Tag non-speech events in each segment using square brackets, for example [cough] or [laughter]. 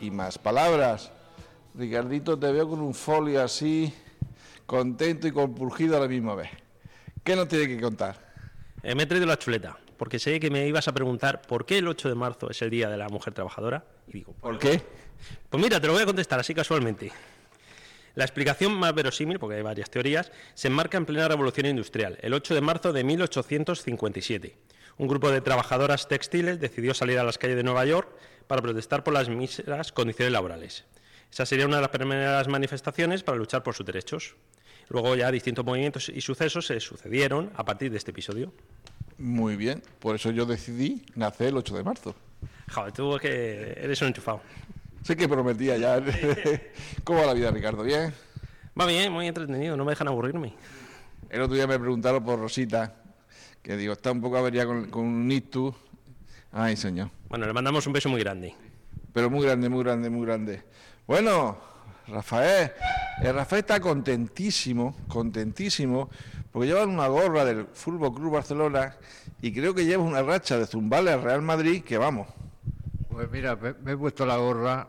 Y Más Palabras. Ricardito, te veo con un folio así, contento y compurgido a la misma vez. ¿Qué nos tiene que contar? Eh, me he traído la chuleta, porque sé que me ibas a preguntar por qué el 8 de marzo es el Día de la Mujer Trabajadora. Y digo, ¿Por qué? pues mira, te lo voy a contestar así casualmente. La explicación más verosímil, porque hay varias teorías, se enmarca en plena revolución industrial, el 8 de marzo de 1857. Un grupo de trabajadoras textiles decidió salir a las calles de Nueva York para protestar por las míseras condiciones laborales. Esa sería una de las primeras manifestaciones para luchar por sus derechos. Luego ya distintos movimientos y sucesos se sucedieron a partir de este episodio. Muy bien, por eso yo decidí nacer el 8 de marzo. Joder, tú que eres un enchufado. Sé que prometía ya. [laughs] ¿Cómo va la vida, Ricardo? ¿Bien? Va bien, muy entretenido, no me dejan aburrirme. El otro día me preguntaron por Rosita, que digo, está un poco avería con, con un ictus. Ay, señor. Bueno, le mandamos un beso muy grande. Pero muy grande, muy grande, muy grande. Bueno, Rafael, el Rafael está contentísimo, contentísimo, porque lleva una gorra del Fútbol Club Barcelona y creo que lleva una racha de zumbarle al Real Madrid que vamos. Pues mira, me, me he puesto la gorra,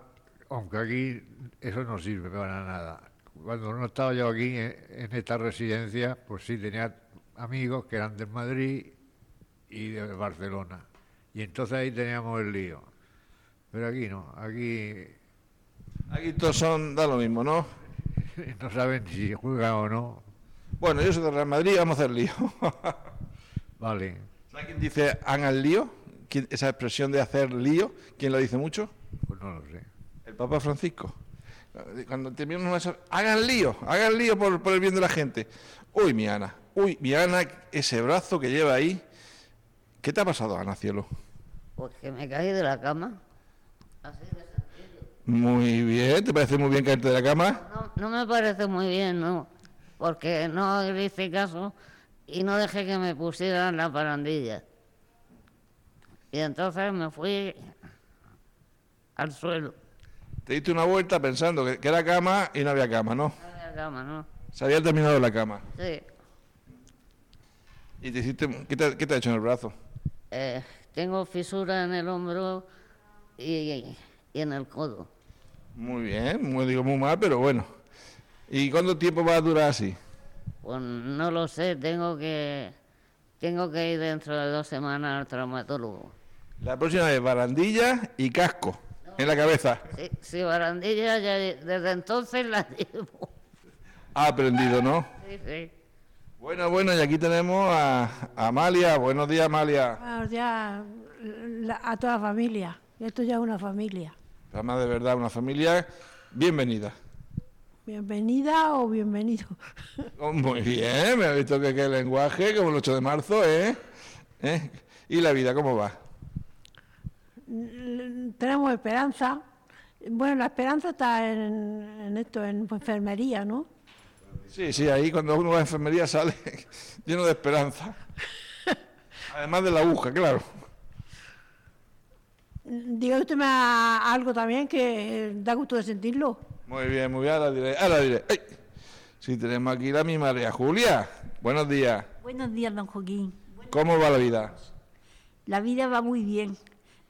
aunque aquí eso no sirve para nada. Cuando no estaba yo aquí en, en esta residencia, pues sí tenía amigos que eran del Madrid y de Barcelona. Y entonces ahí teníamos el lío. Pero aquí no, aquí Aquí todos son, da lo mismo, ¿no? [laughs] no saben si juegan o no. Bueno, yo soy del Real Madrid, vamos a hacer lío. [laughs] Vale, ¿Sabes quién dice hagan lío? ¿Quién- esa expresión de hacer lío, ¿quién lo dice mucho? pues no lo sé. El Papa Francisco. Cuando termina una hagan lío, hagan lío por, por el bien de la gente. Uy, mi Ana, uy, mi Ana, ese brazo que lleva ahí. ¿Qué te ha pasado, Ana Cielo? Pues que me caí de la cama. Así de sencillo. Muy bien, ¿te parece muy bien caerte de la cama? No, no me parece muy bien, ¿no? Porque no le hice caso y no dejé que me pusieran la parandilla. Y entonces me fui al suelo. Te diste una vuelta pensando que, que era cama y no había cama, ¿no? No había cama, ¿no? Se había terminado la cama. Sí. ¿Y te hiciste, qué, te, qué te ha hecho en el brazo? Eh, tengo fisura en el hombro y, y en el codo. Muy bien, muy, digo muy mal, pero bueno. ¿Y cuánto tiempo va a durar así? Pues no lo sé, tengo que, tengo que ir dentro de dos semanas al traumatólogo. La próxima vez barandilla y casco en la cabeza. Sí, sí, barandilla ya desde entonces la [laughs] llevo. Ha aprendido, ¿no? Sí, sí. Bueno, bueno, y aquí tenemos a, a Amalia. Buenos días, Amalia. Buenos días a toda la familia. Esto ya es una familia. Además, de verdad, una familia bienvenida. Bienvenida o bienvenido. [laughs] Oh, Muy bien, me ha visto que, que el lenguaje, como el 8 de marzo, ¿eh? ¿Eh? ¿Y la vida cómo va? Tenemos esperanza. Bueno, la esperanza está en, en esto, en enfermería, ¿no? Sí, sí, ahí cuando uno va a enfermería sale [laughs] lleno de esperanza. [laughs] Además de la aguja, claro. Diga usted algo también que da gusto de sentirlo. Muy bien, muy bien, ahora diré. Ahora diré. ¡Ay! Sí, tenemos aquí la mi María Julia. Buenos días. Buenos días, don Joaquín. ¿Cómo va la vida? La vida va muy bien.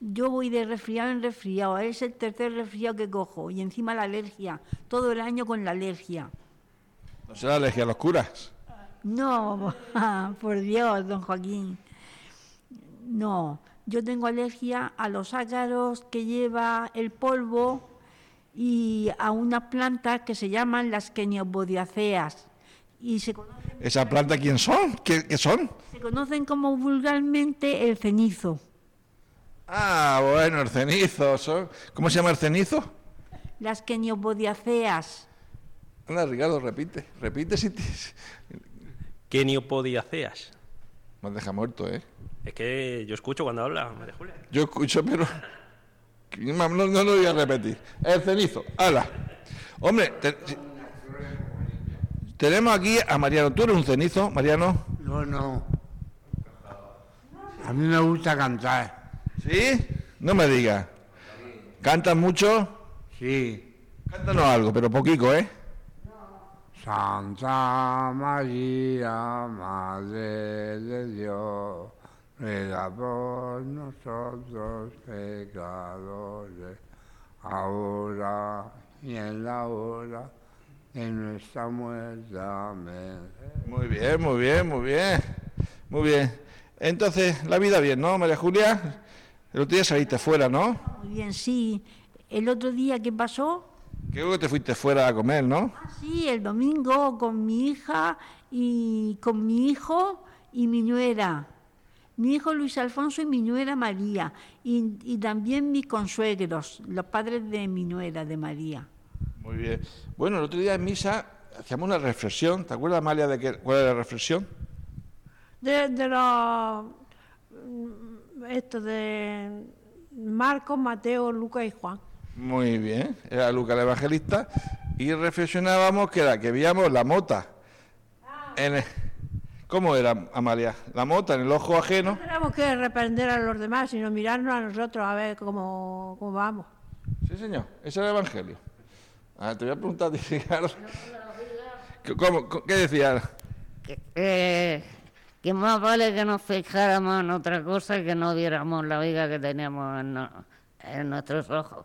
Yo voy de resfriado en resfriado. Es el tercer resfriado que cojo. Y encima la alergia. Todo el año con la alergia. ¿No será alergia a los curas? No, [laughs] por Dios, don Joaquín. No, yo tengo alergia a los ácaros que lleva el polvo y a unas plantas que se llaman las queniobodiaceas. Y se conocen, ¿Esa planta quién son? ¿Qué, qué son? se conocen como vulgarmente el cenizo. Ah, bueno, el cenizo. ¿Cómo se llama el cenizo? Las queniobodiaceas. Anda, Ricardo, repite. Repite si te... Keniopodiaceas. Me deja muerto, ¿eh? Es que yo escucho cuando habla María Julia. Yo escucho, pero... [laughs] No, no, no lo voy a repetir. El cenizo. ¡Hala! Hombre, te- tenemos aquí a Mariano. ¿Tú eres un cenizo, Mariano? No, no. A mí me gusta cantar. ¿Sí? No me digas. ¿Cantas mucho? Sí. Cántanos algo, pero poquito, ¿eh? Santa María, Madre de Dios, ruega por nosotros pecadores, ahora y en la hora de nuestra muerte. Amén. Muy bien, muy bien, muy bien. Muy bien. Entonces, la vida bien, ¿no, María Julia? El otro día saliste fuera, ¿no? Muy bien, sí. El otro día que pasó, Creo que te fuiste fuera a comer, ¿no? Ah, sí, el domingo con mi hija y con mi hijo y mi nuera. Mi hijo Luis Alfonso y mi nuera María. Y, y también mis consuegros, los padres de mi nuera, de María. Muy bien. Bueno, el otro día en misa hacíamos una reflexión. ¿Te acuerdas, Amalia, de qué, cuál era la reflexión? De, de los. mm, Esto de Marcos, Mateo, Lucas y Juan. Muy bien. Era Lucas el Evangelista. Y reflexionábamos que era que veíamos la mota. En el- ¿Cómo era, Amalia? La mota en el ojo ajeno. No tenemos que reprender a los demás, sino mirarnos a nosotros a ver cómo, cómo vamos. Sí, señor. Ese era el Evangelio. Ah, te voy a preguntar [laughs] a ti, Ricardo. ¿Qué- ¿Cómo, ¿Qué decía? que, que- que más vale que nos fijáramos en otra cosa y que no viéramos la viga que teníamos en nuestros ojos.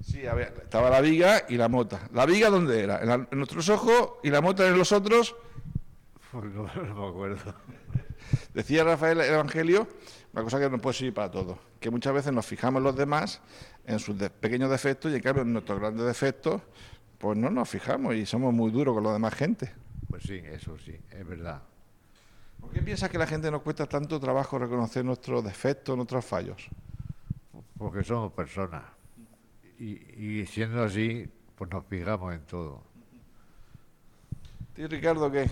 Sí, a ver, estaba la viga y la mota. ¿La viga dónde era? ¿En, la- en nuestros ojos y la mota en los otros? Pues no, no me acuerdo. Decía Rafael el Evangelio, una cosa que nos puede servir para todos, que muchas veces nos fijamos en los demás, en sus de- pequeños defectos, y en cambio en nuestros grandes defectos, pues no nos fijamos y somos muy duros con los demás gente. Pues sí, eso sí, es verdad. ¿Por qué piensas que la gente nos cuesta tanto trabajo reconocer nuestros defectos, nuestros fallos? Porque somos personas. Y, y siendo así, pues nos fijamos en todo. Tío Ricardo, ¿qué,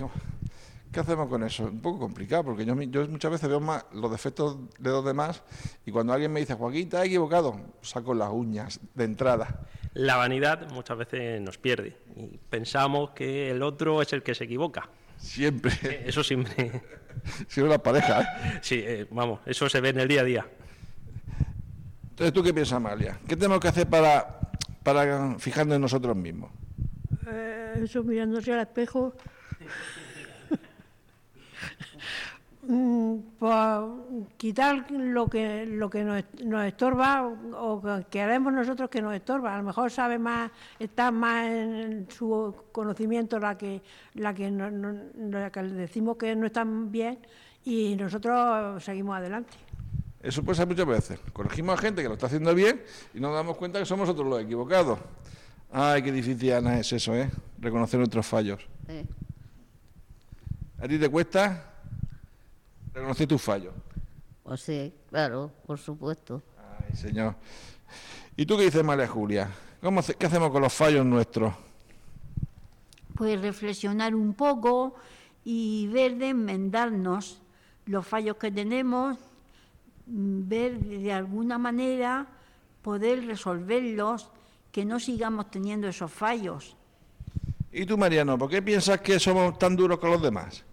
¿qué hacemos con eso? Es un poco complicado, porque yo, mi- yo muchas veces veo más los defectos de los demás y cuando alguien me dice, Joaquín, te has equivocado, saco las uñas de entrada. La vanidad muchas veces nos pierde y pensamos que el otro es el que se equivoca. Siempre, Eso siempre, [laughs] siempre las parejas. ¿eh? sí, eh, vamos, eso se ve en el día a día. Entonces, ¿tú qué piensas, Amalia? ¿Qué tenemos que hacer para, para fijarnos en nosotros mismos? Eh, eso mirándose al espejo. [laughs] Mm, pues, quitar lo que lo que nos, nos estorba o que queremos nosotros que nos estorba. A lo mejor sabe más, está más en su conocimiento la que la la que decimos que no están bien y nosotros seguimos adelante. Eso puede ser muchas veces. Corregimos a gente que lo está haciendo bien y nos damos cuenta que somos nosotros los equivocados. Ay, qué difícil, Ana, es eso, ¿eh? Reconocer nuestros fallos. Sí. ¿A ti te cuesta reconocer tus fallos? Pues sí, claro, por supuesto. Ay, señor. ¿Y tú qué dices, María Julia? ¿Cómo, ¿Qué hacemos con los fallos nuestros? Pues reflexionar un poco y ver de enmendarnos los fallos que tenemos, ver de alguna manera poder resolverlos, que no sigamos teniendo esos fallos. ¿Y tú, Mariano, por qué piensas que somos tan duros con los demás?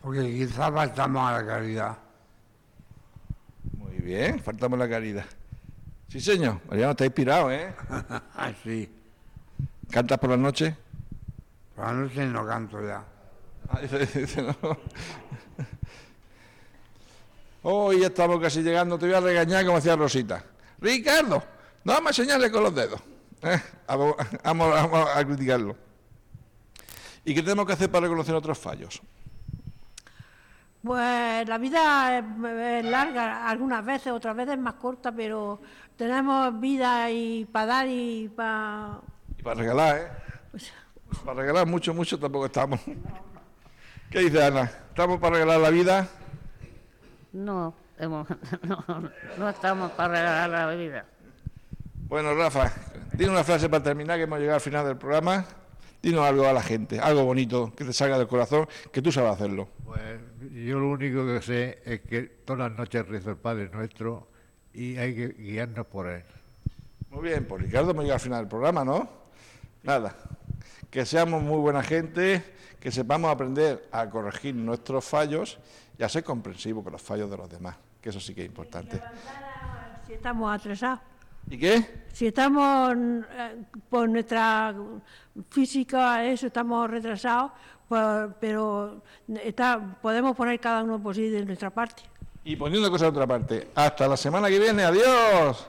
Porque quizás faltamos a la caridad. Muy bien, faltamos la caridad. Sí, señor. Mariano, está inspirado, ¿eh? [laughs] Así. ¿Cantas por las noches? Por la noche no canto ya. Hoy ya estamos casi llegando, te voy a regañar como decía Rosita. Ricardo, no vamos a enseñarle con los dedos. Eh, Vamos, [laughs] vamos- vamos a criticarlo. ¿Y qué tenemos que hacer para reconocer otros fallos? Pues la vida es, es larga, algunas veces, otras veces más corta, pero tenemos vida y para dar y para... Y para regalar, ¿eh? pues, Para regalar mucho, mucho tampoco estamos. [laughs] ¿Qué dice Ana? ¿Estamos para regalar la vida? No, hemos- [laughs] no, no estamos para regalar la vida. Bueno, Rafa, dime una frase para terminar, que hemos llegado al final del programa. Dinos algo a la gente, algo bonito, que te salga del corazón, que tú sabes hacerlo. Pues yo lo único que sé es que todas las noches rezo el Padre Nuestro y hay que guiarnos por Él. Muy bien, pues Ricardo me llega al final del programa, ¿no? Nada, que seamos muy buena gente, que sepamos aprender a corregir nuestros fallos y a ser comprensivos con los fallos de los demás, que eso sí que es importante. Si estamos atrasados. ¿Y qué? Si estamos eh, por nuestra física, eso, estamos retrasados, pues, pero está, podemos poner cada uno por sí de nuestra parte. Y poniendo cosas de otra parte. Hasta la semana que viene, adiós.